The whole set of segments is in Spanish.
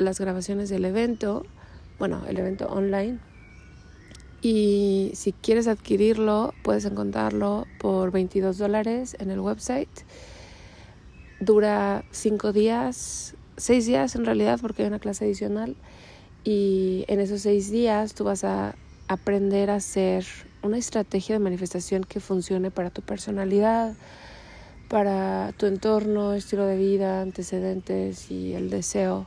las grabaciones del evento, bueno, el evento online. Y si quieres adquirirlo, puedes encontrarlo por 22 dólares en el website. Dura 5 días, 6 días en realidad, porque hay una clase adicional. Y en esos 6 días tú vas a aprender a hacer una estrategia de manifestación que funcione para tu personalidad, para tu entorno, estilo de vida, antecedentes y el deseo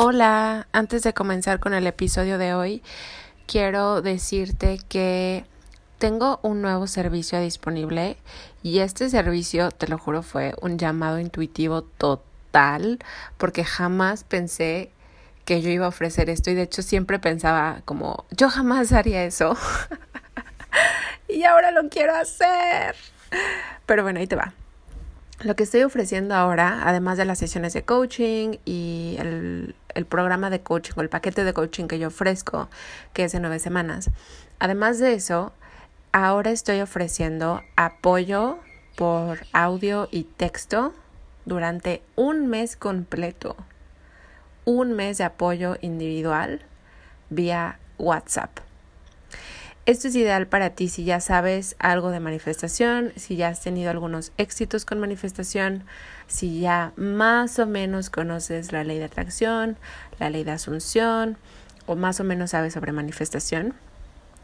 Hola, antes de comenzar con el episodio de hoy, quiero decirte que tengo un nuevo servicio disponible y este servicio, te lo juro, fue un llamado intuitivo total porque jamás pensé que yo iba a ofrecer esto y de hecho siempre pensaba como yo jamás haría eso y ahora lo quiero hacer. Pero bueno, ahí te va. Lo que estoy ofreciendo ahora, además de las sesiones de coaching y el, programa de coaching o el paquete de coaching que yo ofrezco, que es de nueve semanas, además de eso, ahora estoy ofreciendo apoyo por audio y texto durante un mes completo. Un mes de apoyo individual vía WhatsApp. Esto es ideal para ti si ya sabes algo de manifestación, si ya has tenido algunos éxitos con manifestación, si ya más o menos conoces la ley de atracción, la ley de asunción o más o menos sabes sobre manifestación.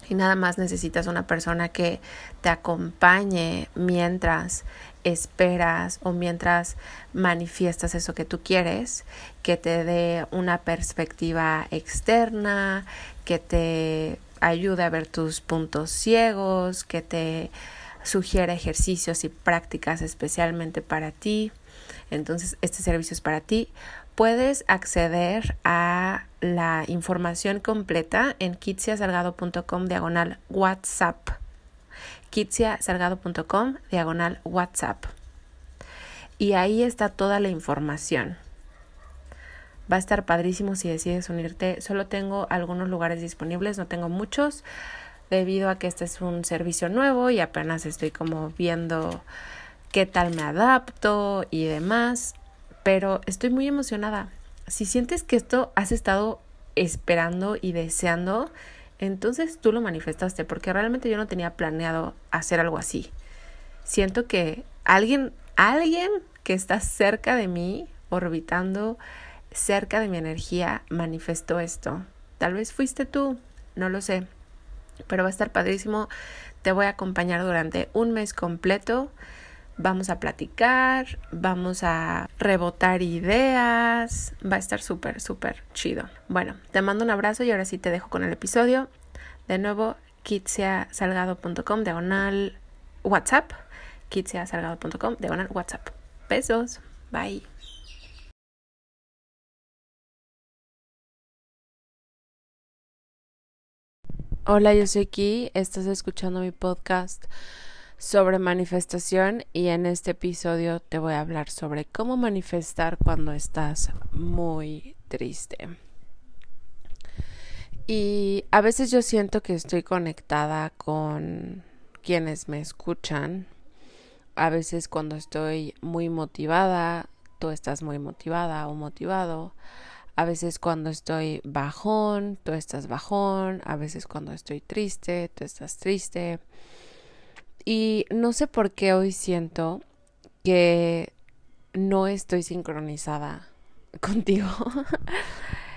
Y nada más necesitas una persona que te acompañe mientras esperas o mientras manifiestas eso que tú quieres, que te dé una perspectiva externa, que te ayude a ver tus puntos ciegos, que te sugiera ejercicios y prácticas especialmente para ti. Entonces, este servicio es para ti. Puedes acceder a la información completa en kitsiasalgado.com diagonal WhatsApp. kitsiasalgado.com diagonal WhatsApp. Y ahí está toda la información. Va a estar padrísimo si decides unirte. Solo tengo algunos lugares disponibles, no tengo muchos, debido a que este es un servicio nuevo y apenas estoy como viendo qué tal me adapto y demás. Pero estoy muy emocionada. Si sientes que esto has estado esperando y deseando, entonces tú lo manifestaste, porque realmente yo no tenía planeado hacer algo así. Siento que alguien, alguien que está cerca de mí, orbitando cerca de mi energía manifestó esto. Tal vez fuiste tú, no lo sé, pero va a estar padrísimo. Te voy a acompañar durante un mes completo. Vamos a platicar, vamos a rebotar ideas. Va a estar súper, súper chido. Bueno, te mando un abrazo y ahora sí te dejo con el episodio. De nuevo, kitsiasalgado.com, diagonal WhatsApp. kitsiasalgado.com, diagonal WhatsApp. Besos. Bye. Hola, yo soy Ki, estás escuchando mi podcast sobre manifestación y en este episodio te voy a hablar sobre cómo manifestar cuando estás muy triste. Y a veces yo siento que estoy conectada con quienes me escuchan. A veces cuando estoy muy motivada, tú estás muy motivada o motivado. A veces cuando estoy bajón, tú estás bajón. A veces cuando estoy triste, tú estás triste. Y no sé por qué hoy siento que no estoy sincronizada contigo.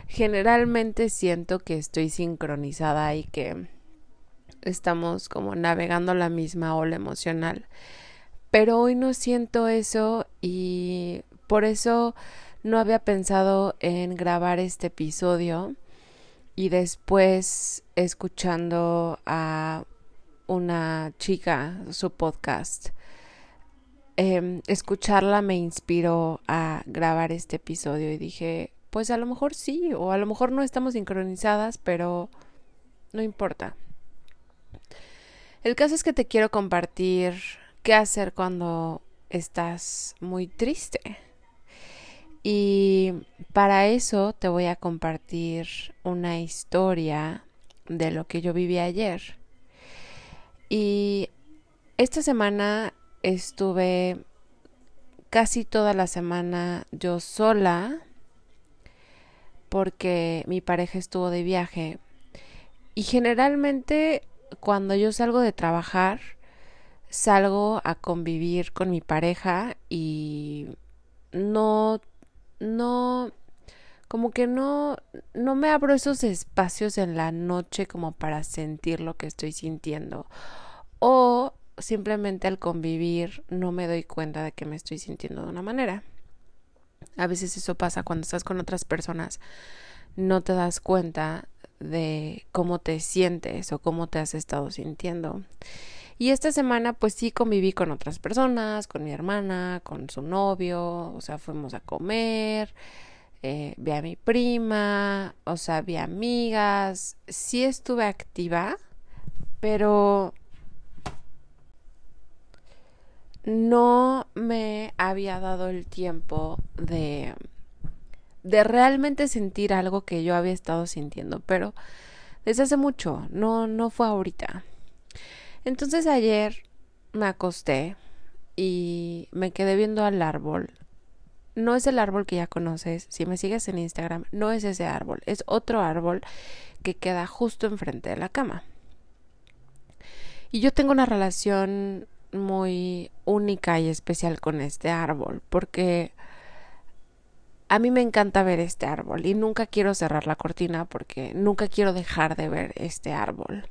Generalmente siento que estoy sincronizada y que estamos como navegando la misma ola emocional. Pero hoy no siento eso y por eso no había pensado en grabar este episodio y después escuchando a una chica su podcast Em, escucharla me inspiró a grabar este episodio y dije, pues a lo mejor sí, o a lo mejor no estamos sincronizadas, pero no importa. El caso es que te quiero compartir qué hacer cuando estás muy triste. Y para eso te voy a compartir una historia de lo que yo viví ayer. Y esta semana estuve casi toda la semana yo sola porque mi pareja estuvo de viaje y generalmente cuando yo salgo de trabajar salgo a convivir con mi pareja y no no como que no no me abro esos espacios en la noche como para sentir lo que estoy sintiendo o simplemente al convivir no me doy cuenta de que me estoy sintiendo de una manera. A veces eso pasa cuando estás con otras personas, no te das cuenta de cómo te sientes o cómo te has estado sintiendo. Y esta semana pues sí conviví con otras personas, con mi hermana, con su novio, o sea, fuimos a comer, eh, vi a mi prima, o sea, vi amigas, sí estuve activa, pero no me había dado el tiempo de de realmente sentir algo que yo había estado sintiendo, pero desde hace mucho, no no fue ahorita. Entonces ayer me acosté y me quedé viendo al árbol. No es el árbol que ya conoces, si me sigues en Instagram, no es ese árbol, es otro árbol que queda justo enfrente de la cama. Y yo tengo una relación muy única y especial con este árbol porque a mí me encanta ver este árbol y nunca quiero cerrar la cortina porque nunca quiero dejar de ver este árbol.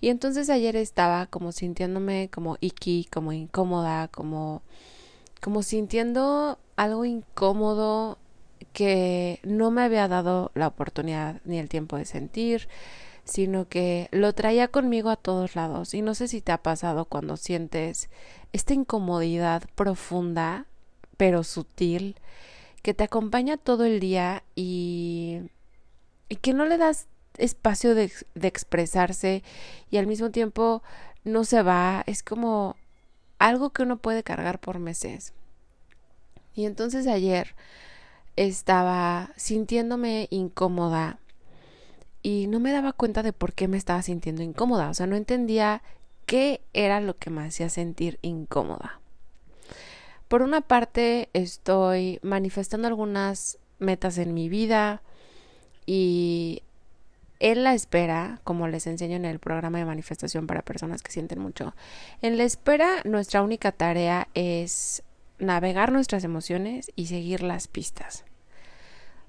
Y entonces ayer estaba como sintiéndome como iki, como incómoda, como como sintiendo algo incómodo que no me había dado la oportunidad ni el tiempo de sentir sino que lo traía conmigo a todos lados. Y no sé si te ha pasado cuando sientes esta incomodidad profunda, pero sutil, que te acompaña todo el día y, y que no le das espacio de, de expresarse y al mismo tiempo no se va. Es como algo que uno puede cargar por meses. Y entonces ayer estaba sintiéndome incómoda y no me daba cuenta de por qué me estaba sintiendo incómoda, o sea, no entendía qué era lo que me hacía sentir incómoda. Por una parte, estoy manifestando algunas metas en mi vida y en la espera, como les enseño en el programa de manifestación para personas que sienten mucho, en la espera nuestra única tarea es navegar nuestras emociones y seguir las pistas.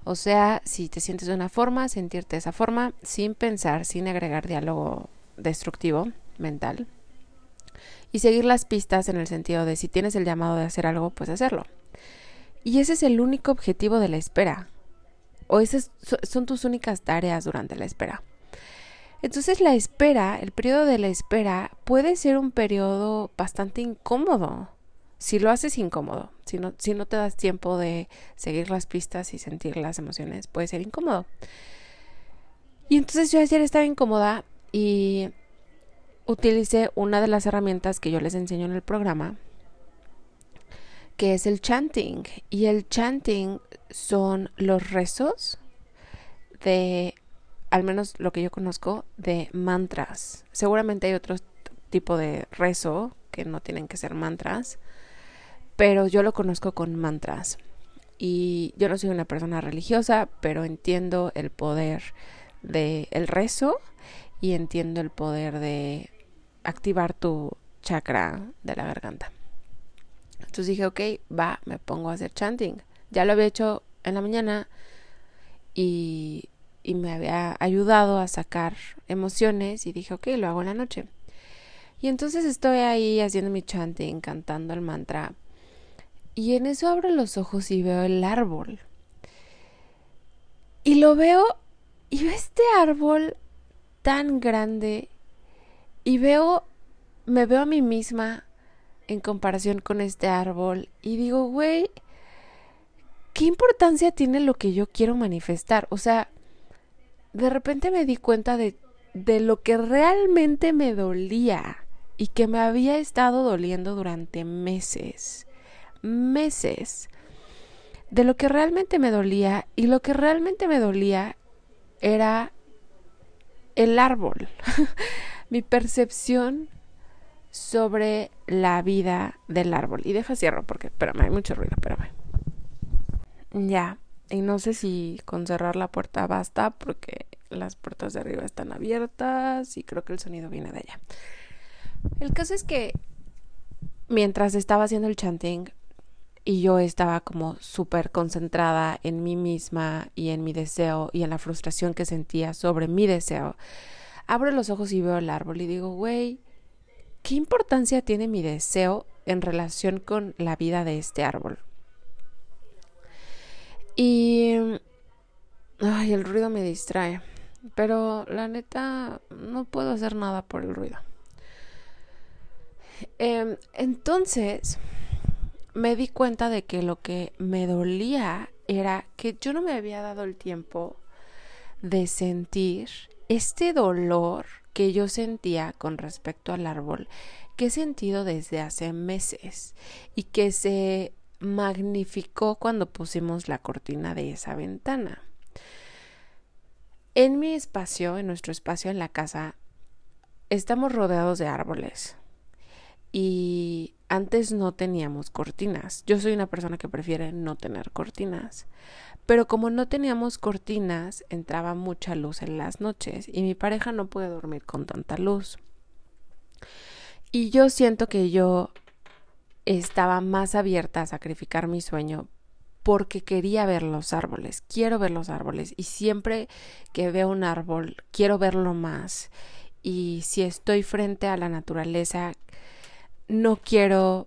O sea, si te sientes de una forma, sentirte de esa forma, sin pensar, sin agregar diálogo destructivo mental. Y seguir las pistas en el sentido de si tienes el llamado de hacer algo, pues hacerlo. Y ese es el único objetivo de la espera. O esas son tus únicas tareas durante la espera. Entonces la espera, el periodo de la espera, puede ser un periodo bastante incómodo si lo haces incómodo, si no, si no te das tiempo de seguir las pistas y sentir las emociones, puede ser incómodo. Y entonces yo ayer estaba incómoda y utilicé una de las herramientas que yo les enseño en el programa, que es el chanting. Y el chanting son los rezos de al menos lo que yo conozco, de mantras. Seguramente hay otro tipo de rezo que no tienen que ser mantras, pero yo lo conozco con mantras. Y yo no soy una persona religiosa, pero entiendo el poder del el rezo y entiendo el poder de activar tu chakra de la garganta. Entonces dije, ok, va, me pongo a hacer chanting. Ya lo había hecho en la mañana y, me había ayudado a sacar emociones y dije, ok, lo hago en la noche. Y entonces estoy ahí haciendo mi chanting, cantando el mantra. Y en eso abro los ojos y veo el árbol. Y lo veo y veo este árbol tan grande y veo, me veo a mí misma en comparación con este árbol y digo, güey, ¿qué importancia tiene lo que yo quiero manifestar? O sea, de repente me di cuenta de, de lo que realmente me dolía y que me había estado doliendo durante meses, meses, de lo que realmente me dolía y lo que realmente me dolía era el árbol, mi percepción sobre la vida del árbol. Y deja cierro porque, espérame, hay mucho ruido, espérame. Ya, y no sé si con cerrar la puerta basta porque las puertas de arriba están abiertas y creo que el sonido viene de allá. El caso es que mientras estaba haciendo el chanting y yo estaba como súper concentrada en mí misma y en mi deseo y en la frustración que sentía sobre mi deseo, abro los ojos y veo el árbol y digo, güey, ¿qué importancia tiene mi deseo en relación con la vida de este árbol? Y... Ay, el ruido me distrae. Pero la neta, no puedo hacer nada por el ruido. Em, entonces, me di cuenta de que lo que me dolía era que yo no me había dado el tiempo de sentir este dolor que yo sentía con respecto al árbol, que he sentido desde hace meses y que se magnificó cuando pusimos la cortina de esa ventana. En mi espacio, en nuestro espacio en la casa, estamos rodeados de árboles y antes no teníamos cortinas. Yo soy una persona que prefiere no tener cortinas. Pero como no teníamos cortinas, entraba mucha luz en las noches y mi pareja no puede dormir con tanta luz. Y yo siento que yo estaba más abierta a sacrificar mi sueño porque quería ver los árboles, quiero ver los árboles y siempre que veo un árbol quiero verlo más y si estoy frente a la naturaleza no quiero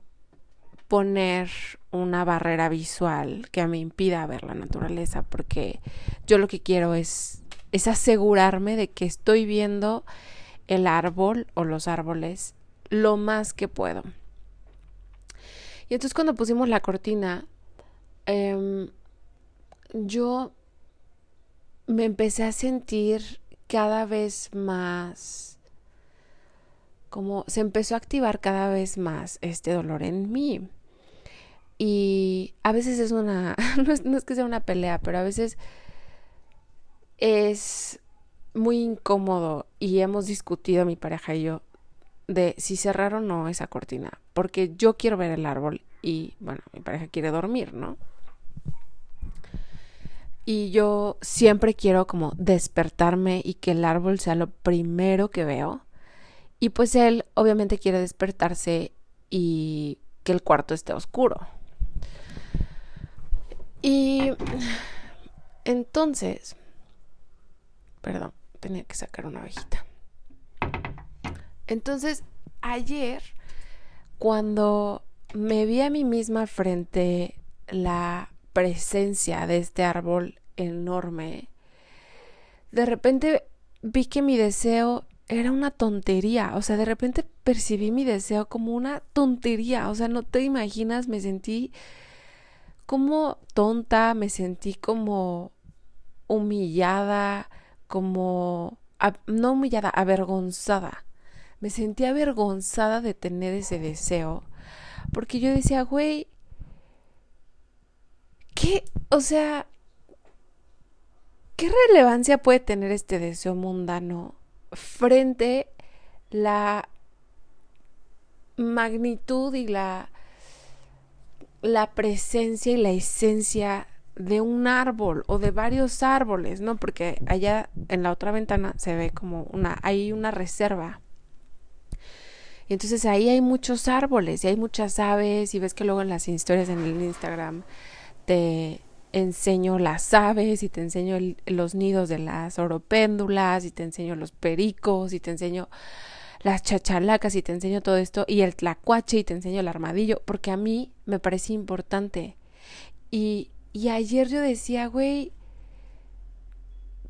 poner una barrera visual que me impida ver la naturaleza, porque yo lo que quiero es, es asegurarme de que estoy viendo el árbol o los árboles lo más que puedo. Y entonces cuando pusimos la cortina, em, yo me empecé a sentir cada vez más como se empezó a activar cada vez más este dolor en mí. Y a veces es una, no es, que sea una pelea, pero a veces es muy incómodo y hemos discutido mi pareja y yo de si cerrar o no esa cortina, porque yo quiero ver el árbol y bueno, mi pareja quiere dormir, ¿no? Y yo siempre quiero como despertarme y que el árbol sea lo primero que veo y pues él obviamente quiere despertarse y que el cuarto esté oscuro. Y entonces, perdón, tenía que sacar una abejita. Entonces, ayer, cuando me vi a mí misma frente la presencia de este árbol enorme, de repente vi que mi deseo era una tontería, o sea, de repente percibí mi deseo como una tontería, o sea, no te imaginas, me sentí como tonta, me sentí como humillada, como, no humillada, avergonzada. Me sentí avergonzada de tener ese deseo, porque yo decía, güey, ¿qué? O sea, ¿qué relevancia puede tener este deseo mundano frente la magnitud y la, la presencia y la esencia de un árbol o de varios árboles, ¿no? Porque allá en la otra ventana se ve como una, hay una reserva. Y entonces ahí hay muchos árboles y hay muchas aves y ves que luego en las historias en el Instagram te enseño las aves y te enseño los nidos de las oropéndulas y te enseño los pericos y te enseño las chachalacas y te enseño todo esto y el tlacuache y te enseño el armadillo porque a mí me parece importante y y ayer yo decía, güey,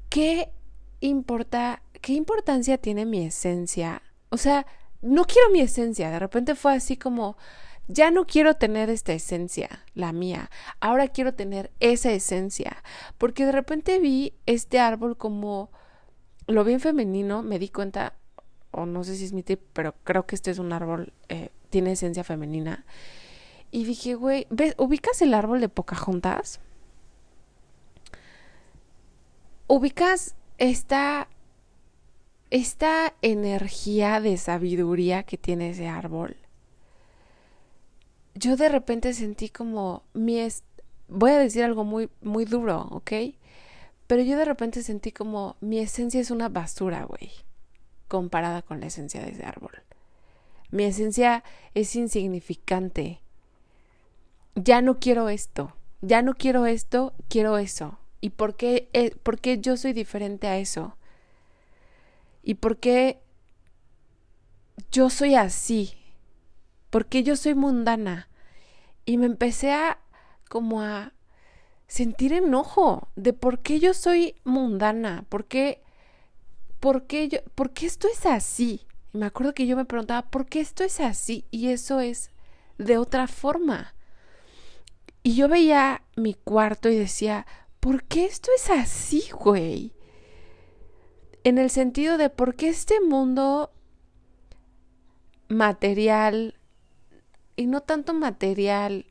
¿qué importa, qué importancia tiene mi esencia? O sea, no quiero mi esencia. De repente fue así como, ya no quiero tener esta esencia, la mía. Ahora quiero tener esa esencia. Porque de repente vi este árbol como, lo vi en femenino, me di cuenta, o no sé si es mi tip, pero creo que este es un árbol, eh, tiene esencia femenina. Y dije, güey, ¿ves? ¿ubicas el árbol de Pocahontas? ¿Ubicas esta, esta energía de sabiduría que tiene ese árbol? Yo de repente sentí como mi... voy a decir algo muy, muy duro, ¿ok? Pero yo de repente sentí como mi esencia es una basura, güey, comparada con la esencia de ese árbol. Mi esencia es insignificante ya no quiero esto, ya no quiero esto, quiero eso. ¿Y por qué, eh, por qué yo soy diferente a eso? ¿Y por qué yo soy así? ¿Por qué yo soy mundana? Y me empecé a como a sentir enojo de por qué yo soy mundana, por qué, por qué yo, por qué esto es así. Y me acuerdo que yo me preguntaba, ¿por qué esto es así? Y eso es de otra forma. Y yo veía mi cuarto y decía, ¿por qué esto es así, güey? En el sentido de por qué este mundo material, y no tanto material,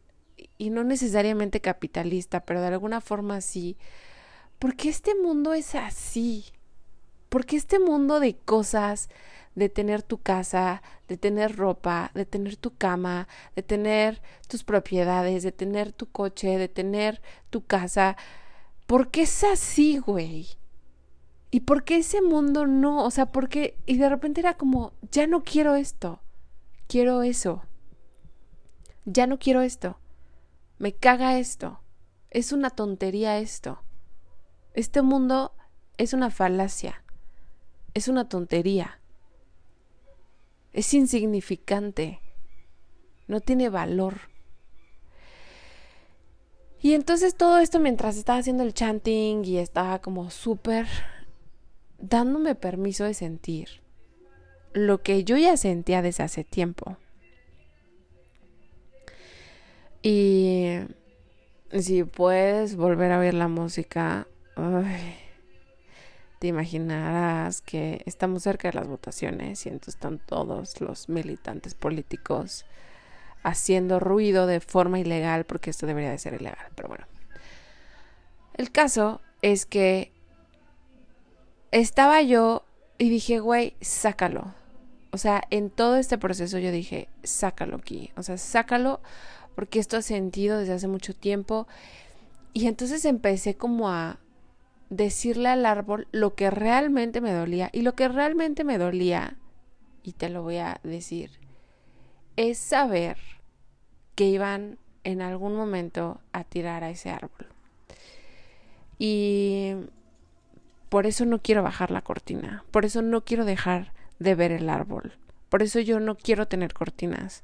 y no necesariamente capitalista, pero de alguna forma sí, ¿por qué este mundo es así? ¿Por qué este mundo de cosas, de tener tu casa, de tener ropa, de tener tu cama, de tener tus propiedades, de tener tu coche, de tener tu casa. ¿Por qué es así, güey? ¿Y por qué ese mundo no? O sea, ¿por qué? Y de repente era como, ya no quiero esto, quiero eso. Ya no quiero esto. Me caga esto. Es una tontería esto. Este mundo es una falacia. Es una tontería es insignificante, no tiene valor. Y entonces todo esto mientras estaba haciendo el chanting y estaba como súper dándome permiso de sentir lo que yo ya sentía desde hace tiempo. Y si puedes volver a oír la música, te imaginarás que estamos cerca de las votaciones y entonces están todos los militantes políticos haciendo ruido de forma ilegal porque esto debería de ser ilegal, pero bueno. El caso es que estaba yo y dije, güey, sácalo. O sea, en todo este proceso yo dije, sácalo aquí. O sea, sácalo porque esto ha sentido desde hace mucho tiempo. Y entonces empecé como a decirle al árbol lo que realmente me dolía. Y lo que realmente me dolía, y te lo voy a decir, es saber que iban en algún momento a tirar a ese árbol. Y por eso no quiero bajar la cortina, por eso no quiero dejar de ver el árbol, por eso yo no quiero tener cortinas,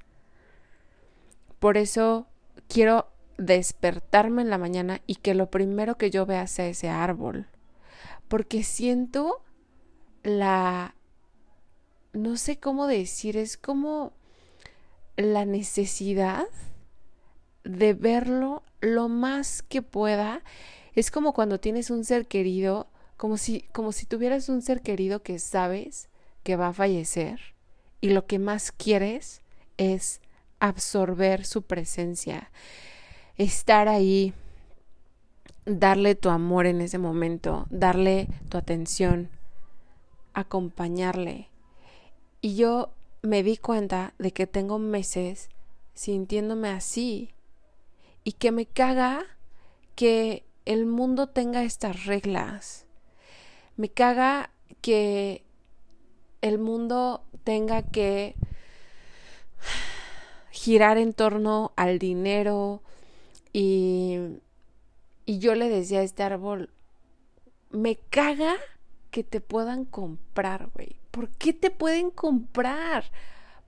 por eso quiero despertarme en la mañana y que lo primero que yo vea sea ese árbol. Porque siento la... no sé cómo decir, es como la necesidad de verlo lo más que pueda. Es como cuando tienes un ser querido, como si, como si tuvieras un ser querido que sabes que va a fallecer y lo que más quieres es absorber su presencia estar ahí, darle tu amor en ese momento, darle tu atención, acompañarle. Y yo me di cuenta de que tengo meses sintiéndome así y que me caga que el mundo tenga estas reglas. Me caga que el mundo tenga que girar en torno al dinero y, y yo le decía a este árbol, me caga que te puedan comprar, güey. ¿Por qué te pueden comprar?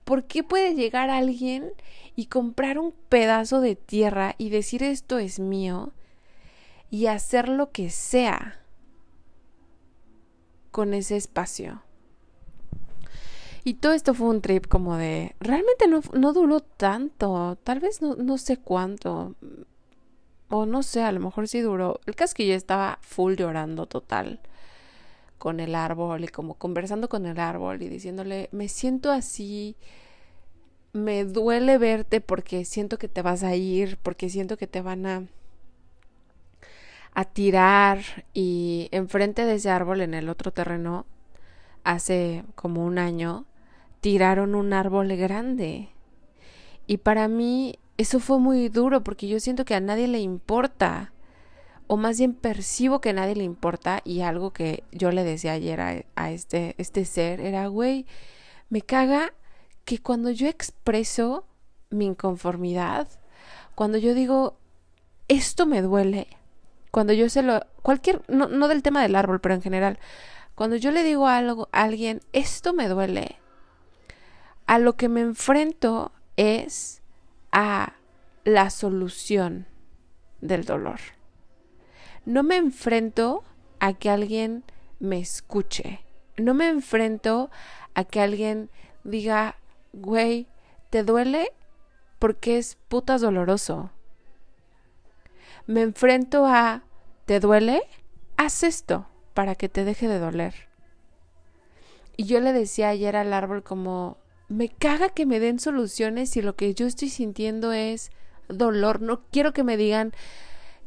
¿Por qué puede llegar alguien y comprar un pedazo de tierra y decir esto es mío y hacer lo que sea con ese espacio? Y todo esto fue un trip como de... Realmente no, no duró tanto. Tal vez no, no sé cuánto. O no sé, a lo mejor sí duró. El caso estaba full llorando total con el árbol y como conversando con el árbol y diciéndole, me siento así, me duele verte porque siento que te vas a ir, porque siento que te van a a tirar y enfrente de ese árbol en el otro terreno hace como un año tiraron un árbol grande. Y para mí eso fue muy duro porque yo siento que a nadie le importa. O más bien percibo que a nadie le importa. Y algo que yo le decía ayer a, este, este ser era, güey, me caga que cuando yo expreso mi inconformidad, cuando yo digo, esto me duele, cuando yo se lo, cualquier, no, no del tema del árbol, pero en general, cuando yo le digo algo a alguien, esto me duele, a lo que me enfrento es a la solución del dolor. No me enfrento a que alguien me escuche. No me enfrento a que alguien diga, güey, ¿te duele? Porque es putas doloroso. Me enfrento a, ¿te duele? Haz esto para que te deje de doler. Y yo le decía ayer al árbol como, me caga que me den soluciones si lo que yo estoy sintiendo es dolor. No quiero que me digan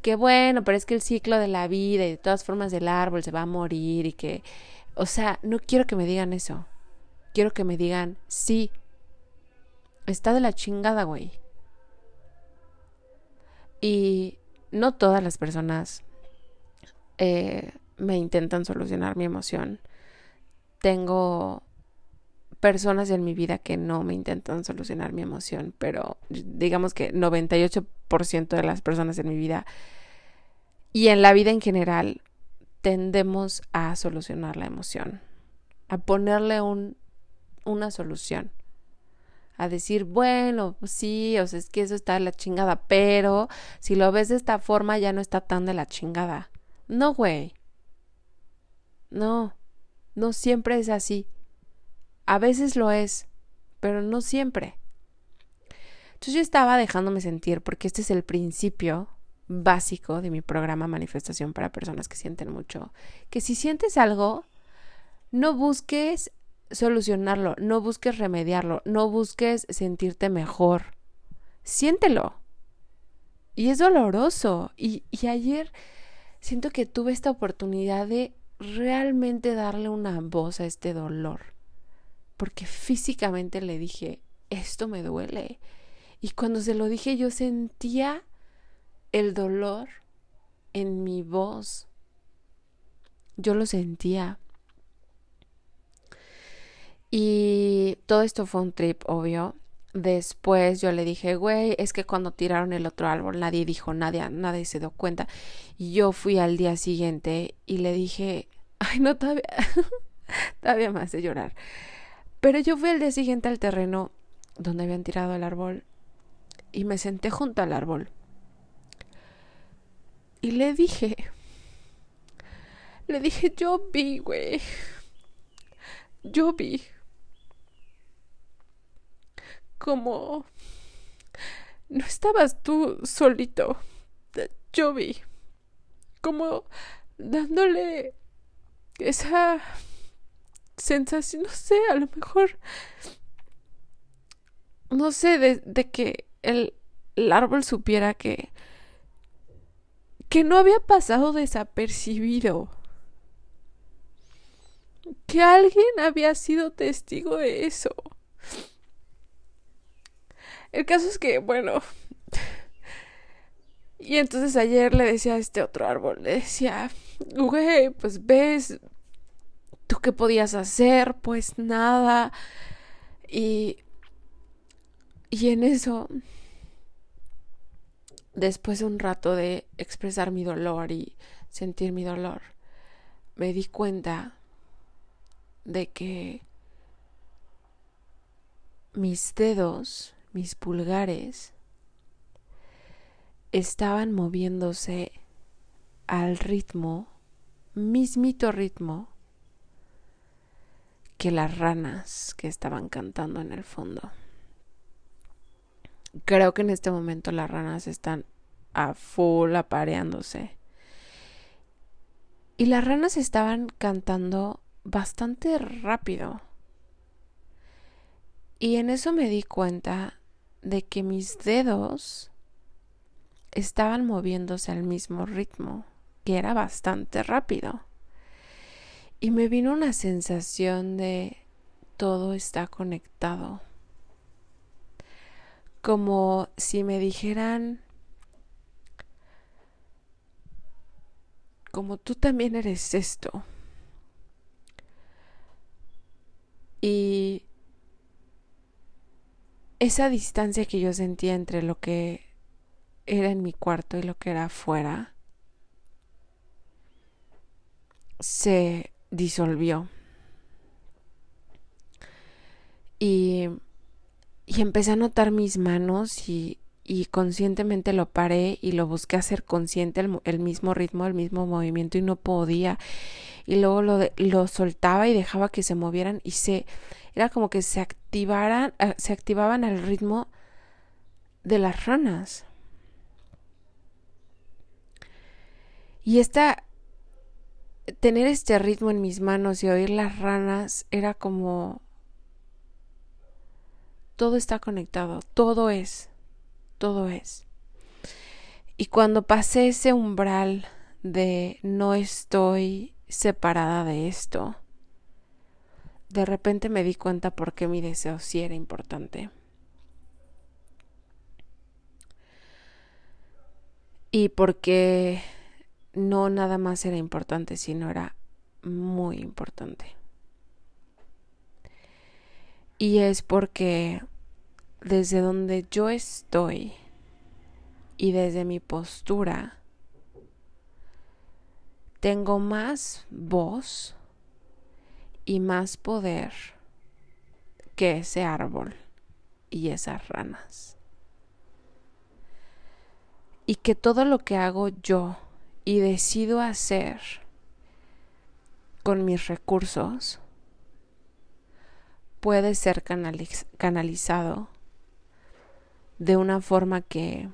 que bueno, pero es que el ciclo de la vida y de todas formas del árbol se va a morir y que, o sea, no quiero que me digan eso. Quiero que me digan, sí, está de la chingada, güey. Y no todas las personas eh, me intentan solucionar mi emoción. Tengo personas en mi vida que no me intentan solucionar mi emoción, pero digamos que 98% de las personas en mi vida y en la vida en general tendemos a solucionar la emoción, a ponerle un, una solución, a decir, bueno, pues sí, o sea, es que eso está de la chingada, pero si lo ves de esta forma ya no está tan de la chingada. No, güey. No, no siempre es así. A veces lo es, pero no siempre. Entonces yo estaba dejándome sentir porque este es el principio básico de mi programa Manifestación para personas que sienten mucho. Que si sientes algo, no busques solucionarlo, no busques remediarlo, no busques sentirte mejor. Siéntelo. Y es doloroso. Y, y ayer siento que tuve esta oportunidad de realmente darle una voz a este dolor porque físicamente le dije, esto me duele. Y cuando se lo dije yo sentía el dolor en mi voz. Yo lo sentía. Y todo esto fue un trip, obvio. Después yo le dije, güey, es que cuando tiraron el otro árbol nadie dijo, nadie, nadie se dio cuenta. Y yo fui al día siguiente y le dije, ay, no, todavía, todavía me hace llorar. Pero yo fui el día siguiente al terreno donde habían tirado el árbol y me senté junto al árbol. Y le dije, le dije, yo vi, güey. Yo vi. Como no estabas tú solito. Yo vi. Como dándole esa sensación, no sé, a lo mejor, no sé, de, que el, el árbol supiera que, que no había pasado desapercibido. Que alguien había sido testigo de eso. El caso es que, bueno. Y entonces ayer le decía a este otro árbol, le decía, güey, pues ves, ¿tú qué podías hacer? Pues nada. Y, y en eso, después de un rato de expresar mi dolor y sentir mi dolor, me di cuenta de que mis dedos, mis pulgares, estaban moviéndose al ritmo, mismito ritmo, que las ranas que estaban cantando en el fondo. Creo que en este momento las ranas están a full apareándose. Y las ranas estaban cantando bastante rápido. Y en eso me di cuenta de que mis dedos estaban moviéndose al mismo ritmo, que era bastante rápido. Y me vino una sensación de todo está conectado. Como si me dijeran, como tú también eres esto. Y esa distancia que yo sentía entre lo que era en mi cuarto y lo que era afuera se disolvió. Y, y empecé a notar mis manos y, y, conscientemente lo paré y lo busqué hacer consciente el, el, mismo ritmo, el mismo movimiento y no podía. Y luego lo, lo soltaba y dejaba que se movieran y se era como que se activaran, eh, se activaban al ritmo de las ranas. Y esta tener este ritmo en mis manos y oír las ranas era como todo está conectado, todo es, todo es. Y cuando pasé ese umbral de no estoy separada de esto, de repente me di cuenta por qué mi deseo sí era importante. Y porque no nada más era importante, sino era muy importante. Y es porque desde donde yo estoy y desde mi postura, tengo más voz y más poder que ese árbol y esas ranas. Y que todo lo que hago yo y decido hacer con mis recursos puede ser canalizado de una forma que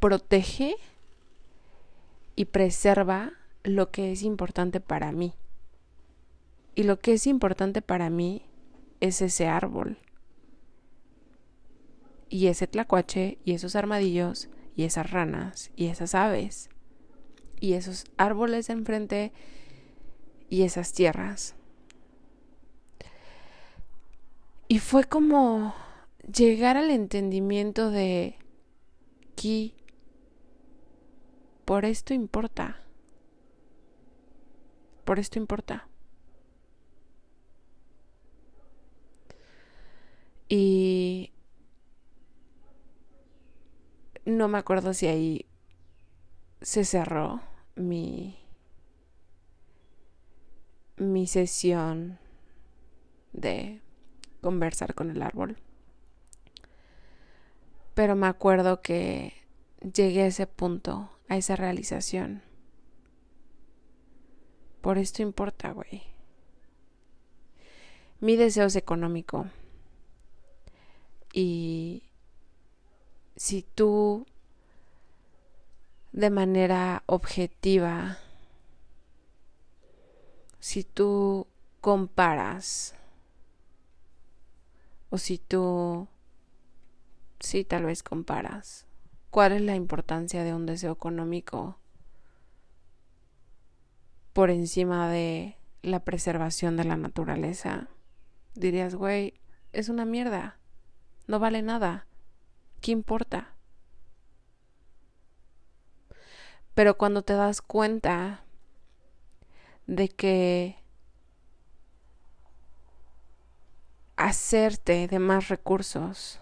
protege y preserva lo que es importante para mí. Y lo que es importante para mí es ese árbol. Y ese tlacuache y esos armadillos y esas ranas y esas aves y esos árboles enfrente y esas tierras. Y fue como llegar al entendimiento de que por esto importa. Por esto importa. Y no me acuerdo si ahí se cerró mi, mi sesión de conversar con el árbol. Pero me acuerdo que llegué a ese punto, a esa realización. Por esto importa, güey. Mi deseo es económico. Y si tú de manera objetiva, si tú comparas o si tú, sí, tal vez comparas, cuál es la importancia de un deseo económico por encima de la preservación de la naturaleza, dirías, güey, es una mierda, no vale nada, ¿qué importa? Pero cuando te das cuenta de que hacerte de más recursos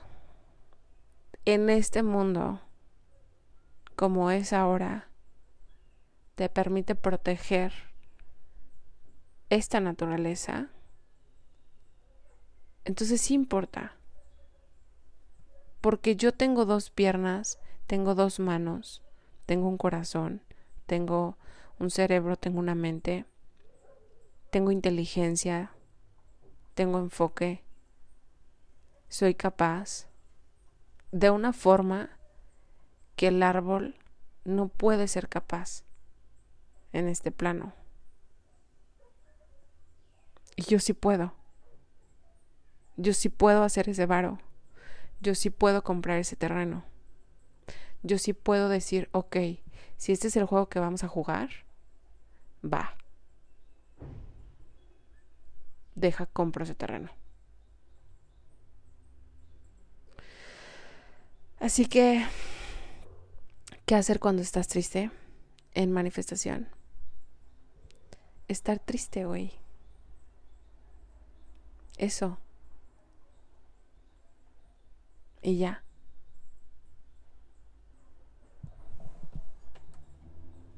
en este mundo como es ahora te permite proteger esta naturaleza, entonces sí importa. Porque yo tengo dos piernas, tengo dos manos, tengo un corazón, tengo un cerebro, tengo una mente, tengo inteligencia, tengo enfoque, soy capaz de una forma que el árbol no puede ser capaz en este plano. Y yo sí puedo. Yo sí puedo hacer ese varo. Yo sí puedo comprar ese terreno. Yo sí puedo decir, ok, si este es el juego que vamos a jugar, va. Deja, compro ese terreno. Así que, ¿qué hacer cuando estás triste en manifestación? Estar triste, güey. Eso. Y ya.